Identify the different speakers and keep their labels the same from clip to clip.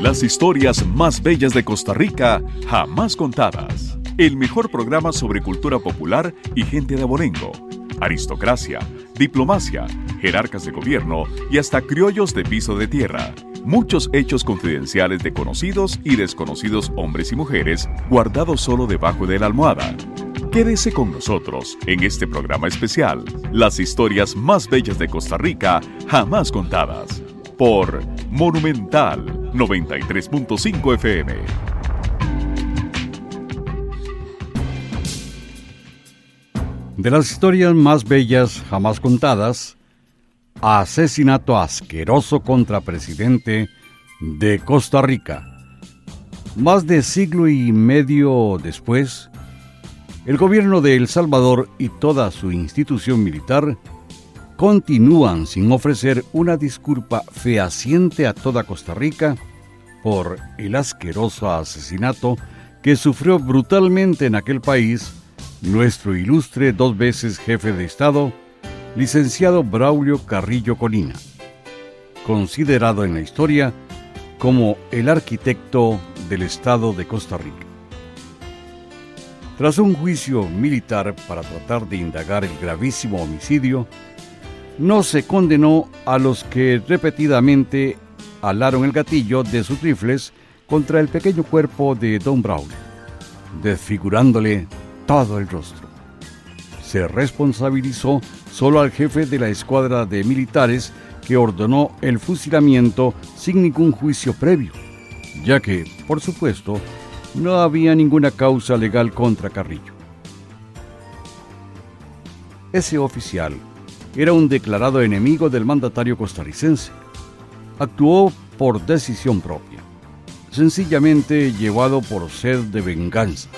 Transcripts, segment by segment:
Speaker 1: Las historias más bellas de Costa Rica jamás contadas. El mejor programa sobre cultura popular y gente de abolengo. Aristocracia, diplomacia, jerarcas de gobierno y hasta criollos de piso de tierra. Muchos hechos confidenciales de conocidos y desconocidos hombres y mujeres guardados solo debajo de la almohada. Quédese con nosotros en este programa especial, las historias más bellas de Costa Rica jamás contadas, por Monumental 93.5 FM.
Speaker 2: De las historias más bellas jamás contadas, asesinato asqueroso contra presidente de Costa Rica. Más de siglo y medio después, el gobierno de El Salvador y toda su institución militar continúan sin ofrecer una disculpa fehaciente a toda Costa Rica por el asqueroso asesinato que sufrió brutalmente en aquel país nuestro ilustre dos veces jefe de Estado, licenciado Braulio Carrillo Colina, considerado en la historia como el arquitecto del Estado de Costa Rica. Tras un juicio militar para tratar de indagar el gravísimo homicidio, no se condenó a los que repetidamente alaron el gatillo de sus rifles contra el pequeño cuerpo de Don Braulio, desfigurándole todo el rostro. Se responsabilizó solo al jefe de la escuadra de militares que ordenó el fusilamiento sin ningún juicio previo, ya que, por supuesto, no había ninguna causa legal contra Carrillo. Ese oficial era un declarado enemigo del mandatario costarricense. Actuó por decisión propia, sencillamente llevado por sed de venganza.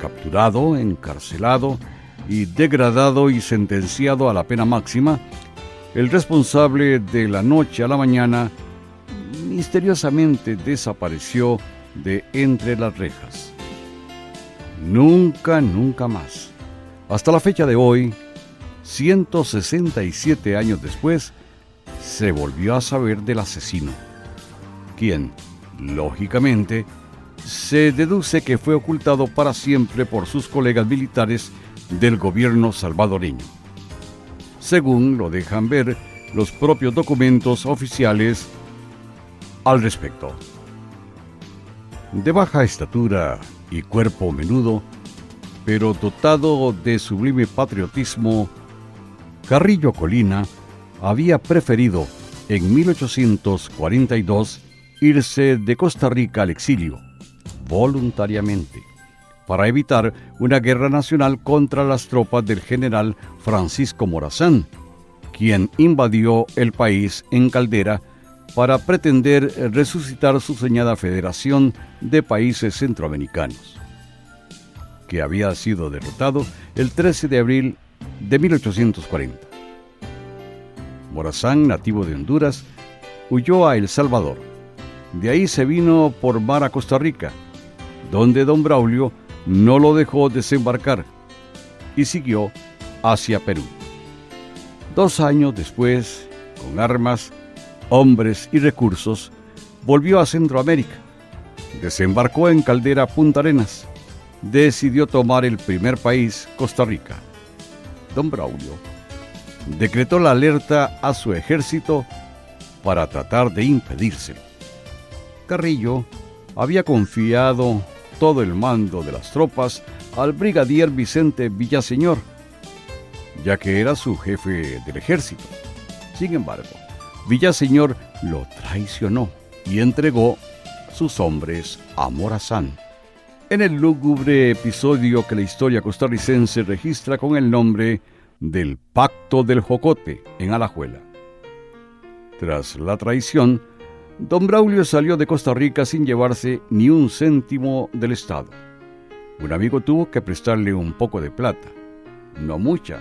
Speaker 2: Capturado, encarcelado y degradado y sentenciado a la pena máxima, el responsable de la noche a la mañana misteriosamente desapareció de entre las rejas. Nunca, nunca más. Hasta la fecha de hoy, 167 años después, se volvió a saber del asesino, quien, lógicamente, se deduce que fue ocultado para siempre por sus colegas militares del gobierno salvadoreño. Según lo dejan ver los propios documentos oficiales al respecto de baja estatura y cuerpo menudo, pero dotado de sublime patriotismo, Carrillo Colina había preferido en 1842 irse de Costa Rica al exilio, voluntariamente, para evitar una guerra nacional contra las tropas del general Francisco Morazán, quien invadió el país en Caldera para pretender resucitar su soñada Federación de Países Centroamericanos, que había sido derrotado el 13 de abril de 1840. Morazán, nativo de Honduras, huyó a El Salvador. De ahí se vino por mar a Costa Rica, donde don Braulio no lo dejó desembarcar y siguió hacia Perú. Dos años después, con armas, hombres y recursos, volvió a Centroamérica. Desembarcó en Caldera Punta Arenas. Decidió tomar el primer país, Costa Rica. Don Braulio decretó la alerta a su ejército para tratar de impedírselo. Carrillo había confiado todo el mando de las tropas al brigadier Vicente Villaseñor, ya que era su jefe del ejército. Sin embargo, Villaseñor lo traicionó y entregó sus hombres a Morazán. En el lúgubre episodio que la historia costarricense registra con el nombre del Pacto del Jocote en Alajuela. Tras la traición, don Braulio salió de Costa Rica sin llevarse ni un céntimo del Estado. Un amigo tuvo que prestarle un poco de plata, no mucha,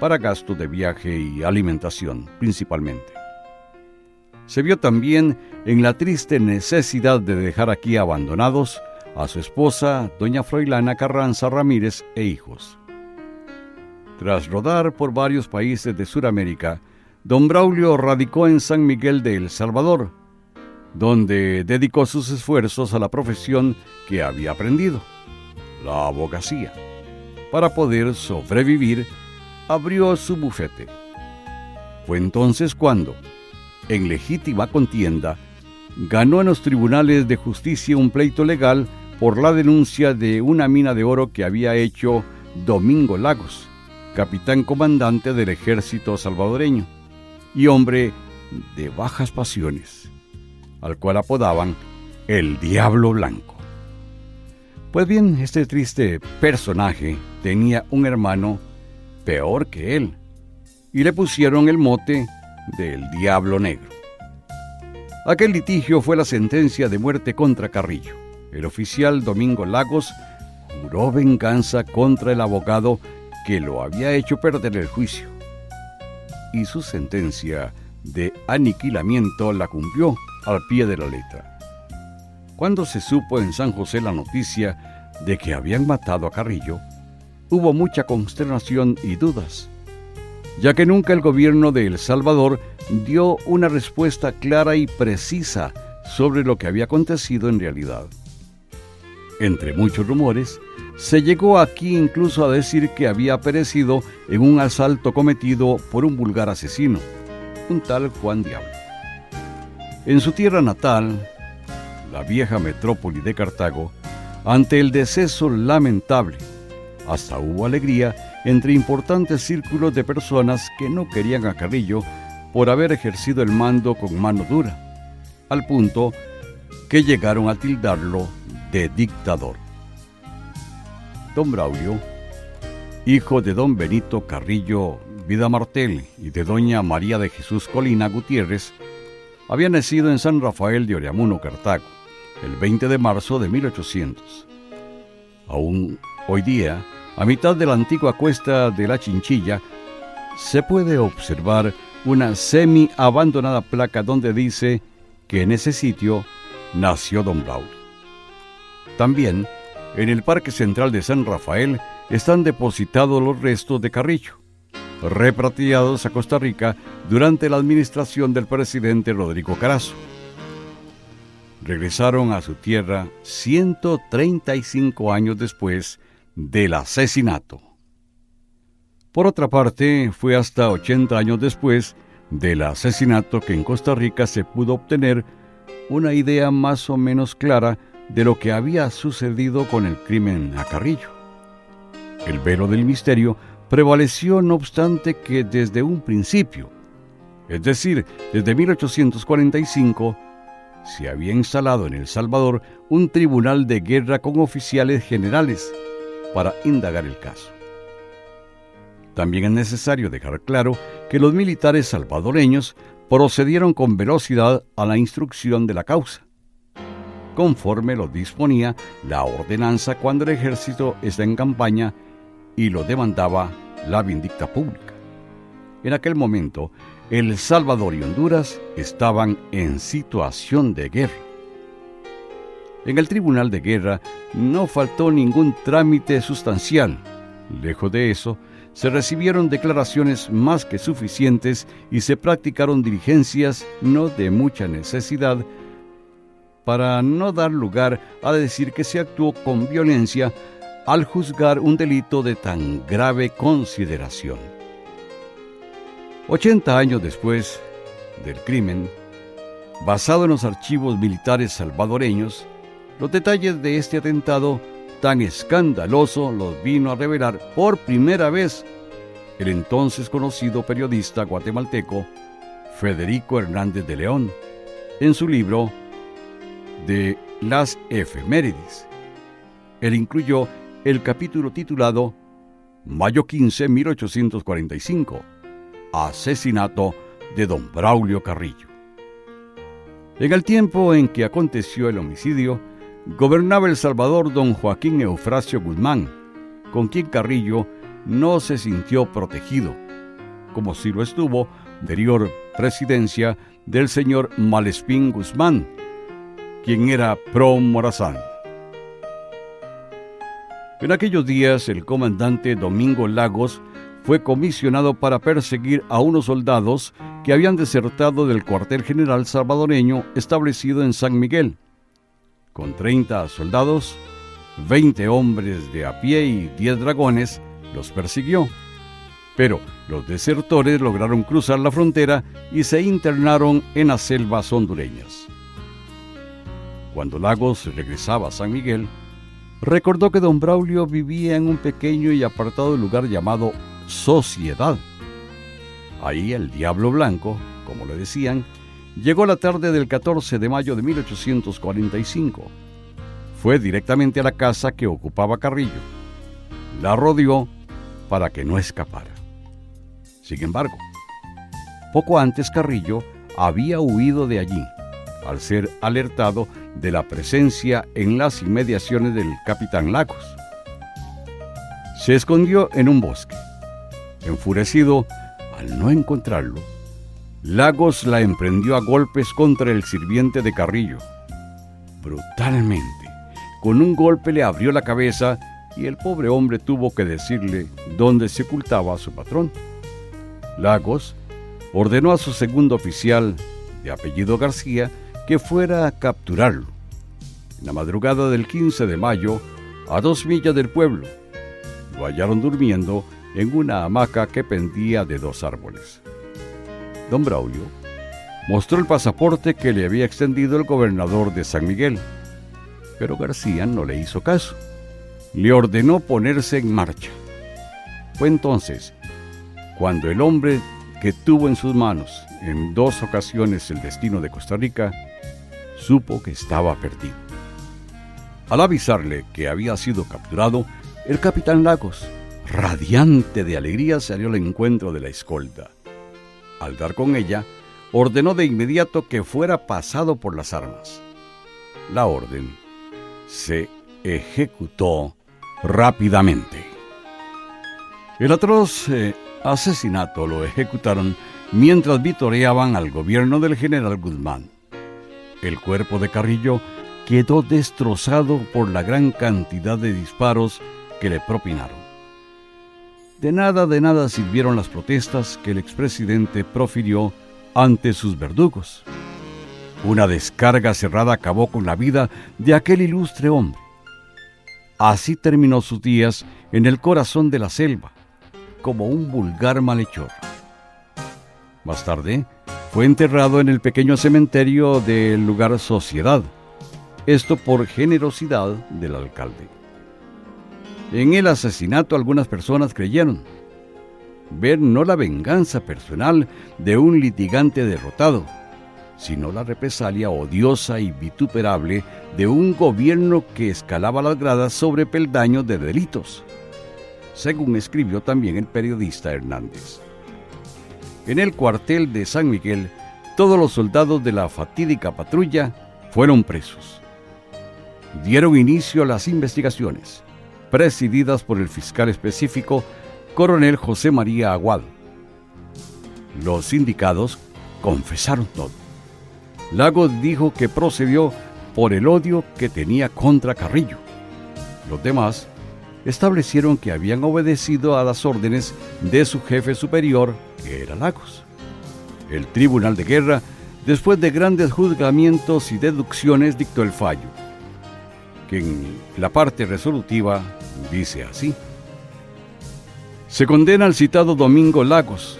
Speaker 2: para gastos de viaje y alimentación principalmente se vio también en la triste necesidad de dejar aquí abandonados a su esposa, doña Froilana Carranza Ramírez e hijos. Tras rodar por varios países de Sudamérica, don Braulio radicó en San Miguel de El Salvador, donde dedicó sus esfuerzos a la profesión que había aprendido, la abogacía. Para poder sobrevivir, abrió su bufete. Fue entonces cuando, en legítima contienda, ganó en los tribunales de justicia un pleito legal por la denuncia de una mina de oro que había hecho Domingo Lagos, capitán comandante del ejército salvadoreño y hombre de bajas pasiones, al cual apodaban el Diablo Blanco. Pues bien, este triste personaje tenía un hermano peor que él, y le pusieron el mote del Diablo Negro. Aquel litigio fue la sentencia de muerte contra Carrillo. El oficial Domingo Lagos juró venganza contra el abogado que lo había hecho perder el juicio. Y su sentencia de aniquilamiento la cumplió al pie de la letra. Cuando se supo en San José la noticia de que habían matado a Carrillo, hubo mucha consternación y dudas, ya que nunca el gobierno de El Salvador dio una respuesta clara y precisa sobre lo que había acontecido en realidad. Entre muchos rumores, se llegó aquí incluso a decir que había perecido en un asalto cometido por un vulgar asesino, un tal Juan Diablo. En su tierra natal, la vieja metrópoli de Cartago, ante el deceso lamentable, hasta hubo alegría entre importantes círculos de personas que no querían a Carrillo por haber ejercido el mando con mano dura, al punto que llegaron a tildarlo de dictador. Don Braulio, hijo de don Benito Carrillo Vida Martel y de doña María de Jesús Colina Gutiérrez, había nacido en San Rafael de Oriamuno, Cartago, el 20 de marzo de 1800. Aún hoy día, a mitad de la antigua cuesta de la Chinchilla, se puede observar una semi-abandonada placa donde dice que en ese sitio nació Don Braulio. También, en el Parque Central de San Rafael están depositados los restos de Carrillo, repatriados a Costa Rica durante la administración del presidente Rodrigo Carazo. Regresaron a su tierra 135 años después del asesinato. Por otra parte, fue hasta 80 años después del asesinato que en Costa Rica se pudo obtener una idea más o menos clara de lo que había sucedido con el crimen a Carrillo. El velo del misterio prevaleció no obstante que desde un principio, es decir, desde 1845, se había instalado en El Salvador un tribunal de guerra con oficiales generales para indagar el caso. También es necesario dejar claro que los militares salvadoreños procedieron con velocidad a la instrucción de la causa, conforme lo disponía la ordenanza cuando el ejército está en campaña y lo demandaba la vindicta pública. En aquel momento, El Salvador y Honduras estaban en situación de guerra. En el Tribunal de Guerra no faltó ningún trámite sustancial. Lejos de eso, se recibieron declaraciones más que suficientes y se practicaron diligencias no de mucha necesidad para no dar lugar a decir que se actuó con violencia al juzgar un delito de tan grave consideración. 80 años después del crimen, basado en los archivos militares salvadoreños, los detalles de este atentado tan escandaloso los vino a revelar por primera vez el entonces conocido periodista guatemalteco Federico Hernández de León en su libro de Las efemérides. Él incluyó el capítulo titulado Mayo 15, 1845, Asesinato de don Braulio Carrillo. En el tiempo en que aconteció el homicidio, gobernaba El Salvador don Joaquín Eufrasio Guzmán, con quien Carrillo no se sintió protegido, como si lo estuvo anterior presidencia del señor Malespín Guzmán, quien era pro Morazán. En aquellos días el comandante Domingo Lagos fue comisionado para perseguir a unos soldados que habían desertado del cuartel general salvadoreño establecido en San Miguel. Con 30 soldados, 20 hombres de a pie y 10 dragones, los persiguió. Pero los desertores lograron cruzar la frontera y se internaron en las selvas hondureñas. Cuando Lagos regresaba a San Miguel, recordó que don Braulio vivía en un pequeño y apartado lugar llamado Sociedad. Ahí el Diablo Blanco, como le decían, llegó la tarde del 14 de mayo de 1845. Fue directamente a la casa que ocupaba Carrillo. La rodeó para que no escapara. Sin embargo, poco antes Carrillo había huido de allí, al ser alertado de la presencia en las inmediaciones del capitán Lagos. Se escondió en un bosque. Enfurecido al no encontrarlo, Lagos la emprendió a golpes contra el sirviente de Carrillo. Brutalmente, con un golpe le abrió la cabeza y el pobre hombre tuvo que decirle dónde se ocultaba a su patrón. Lagos ordenó a su segundo oficial, de apellido García, que fuera a capturarlo. En la madrugada del 15 de mayo, a dos millas del pueblo, lo hallaron durmiendo en una hamaca que pendía de dos árboles. Don Braulio mostró el pasaporte que le había extendido el gobernador de San Miguel, pero García no le hizo caso. Le ordenó ponerse en marcha. Fue entonces cuando el hombre que tuvo en sus manos en dos ocasiones el destino de Costa Rica supo que estaba perdido. Al avisarle que había sido capturado, el capitán Lagos, radiante de alegría, salió al encuentro de la escolta. Al dar con ella, ordenó de inmediato que fuera pasado por las armas. La orden se ejecutó rápidamente. El atroz eh, asesinato lo ejecutaron mientras vitoreaban al gobierno del general Guzmán. El cuerpo de Carrillo quedó destrozado por la gran cantidad de disparos que le propinaron. De nada, de nada sirvieron las protestas que el expresidente profirió ante sus verdugos. Una descarga cerrada acabó con la vida de aquel ilustre hombre. Así terminó sus días en el corazón de la selva, como un vulgar malhechor. Más tarde, fue enterrado en el pequeño cementerio del lugar Sociedad, esto por generosidad del alcalde. En el asesinato algunas personas creyeron ver no la venganza personal de un litigante derrotado, sino la represalia odiosa y vituperable de un gobierno que escalaba las gradas sobre peldaños de delitos, según escribió también el periodista Hernández. En el cuartel de San Miguel, todos los soldados de la fatídica patrulla fueron presos dieron inicio a las investigaciones, presididas por el fiscal específico, coronel José María Aguado. Los sindicados confesaron todo. Lagos dijo que procedió por el odio que tenía contra Carrillo. Los demás establecieron que habían obedecido a las órdenes de su jefe superior, que era Lagos. El Tribunal de Guerra, después de grandes juzgamientos y deducciones, dictó el fallo que en la parte resolutiva dice así. Se condena al citado Domingo Lagos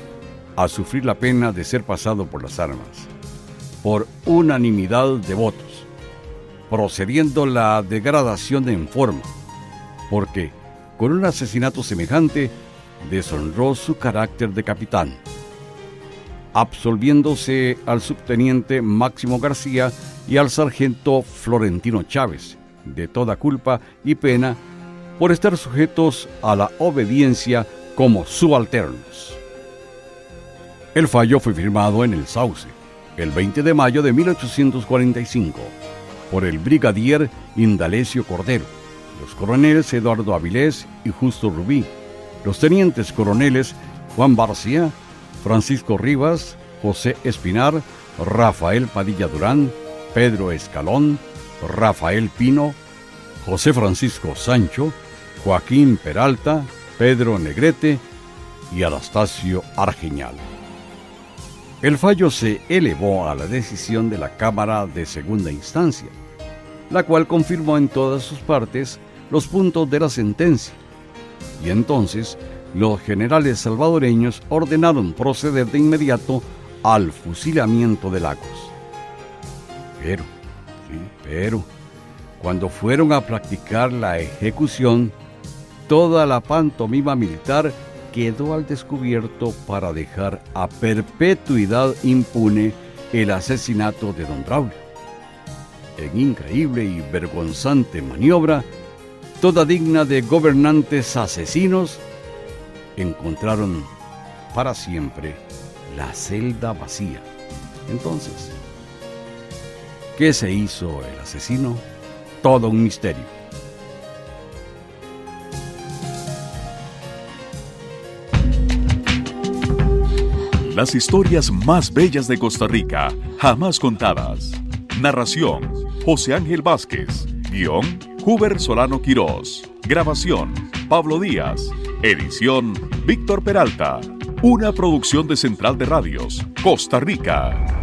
Speaker 2: a sufrir la pena de ser pasado por las armas, por unanimidad de votos, procediendo la degradación en forma, porque con un asesinato semejante deshonró su carácter de capitán, absolviéndose al subteniente Máximo García y al sargento Florentino Chávez, de toda culpa y pena por estar sujetos a la obediencia como subalternos. El fallo fue firmado en el Sauce, el 20 de mayo de 1845, por el brigadier Indalecio Cordero, los coroneles Eduardo Avilés y Justo Rubí, los tenientes coroneles Juan Barcia, Francisco Rivas, José Espinar, Rafael Padilla Durán, Pedro Escalón, Rafael Pino, José Francisco Sancho, Joaquín Peralta, Pedro Negrete y Anastasio Argeñal. El fallo se elevó a la decisión de la Cámara de Segunda Instancia, la cual confirmó en todas sus partes los puntos de la sentencia. Y entonces los generales salvadoreños ordenaron proceder de inmediato al fusilamiento de Lagos. Pero, pero, cuando fueron a practicar la ejecución, toda la pantomima militar quedó al descubierto para dejar a perpetuidad impune el asesinato de don Braulio. En increíble y vergonzante maniobra, toda digna de gobernantes asesinos, encontraron para siempre la celda vacía. Entonces, ¿qué se hizo el asesino? Todo un misterio.
Speaker 1: Las historias más bellas de Costa Rica, jamás contadas. Narración, José Ángel Vázquez. Guión, Huber Solano Quirós. Grabación, Pablo Díaz. Edición, Víctor Peralta. Una producción de Central de Radios, Costa Rica.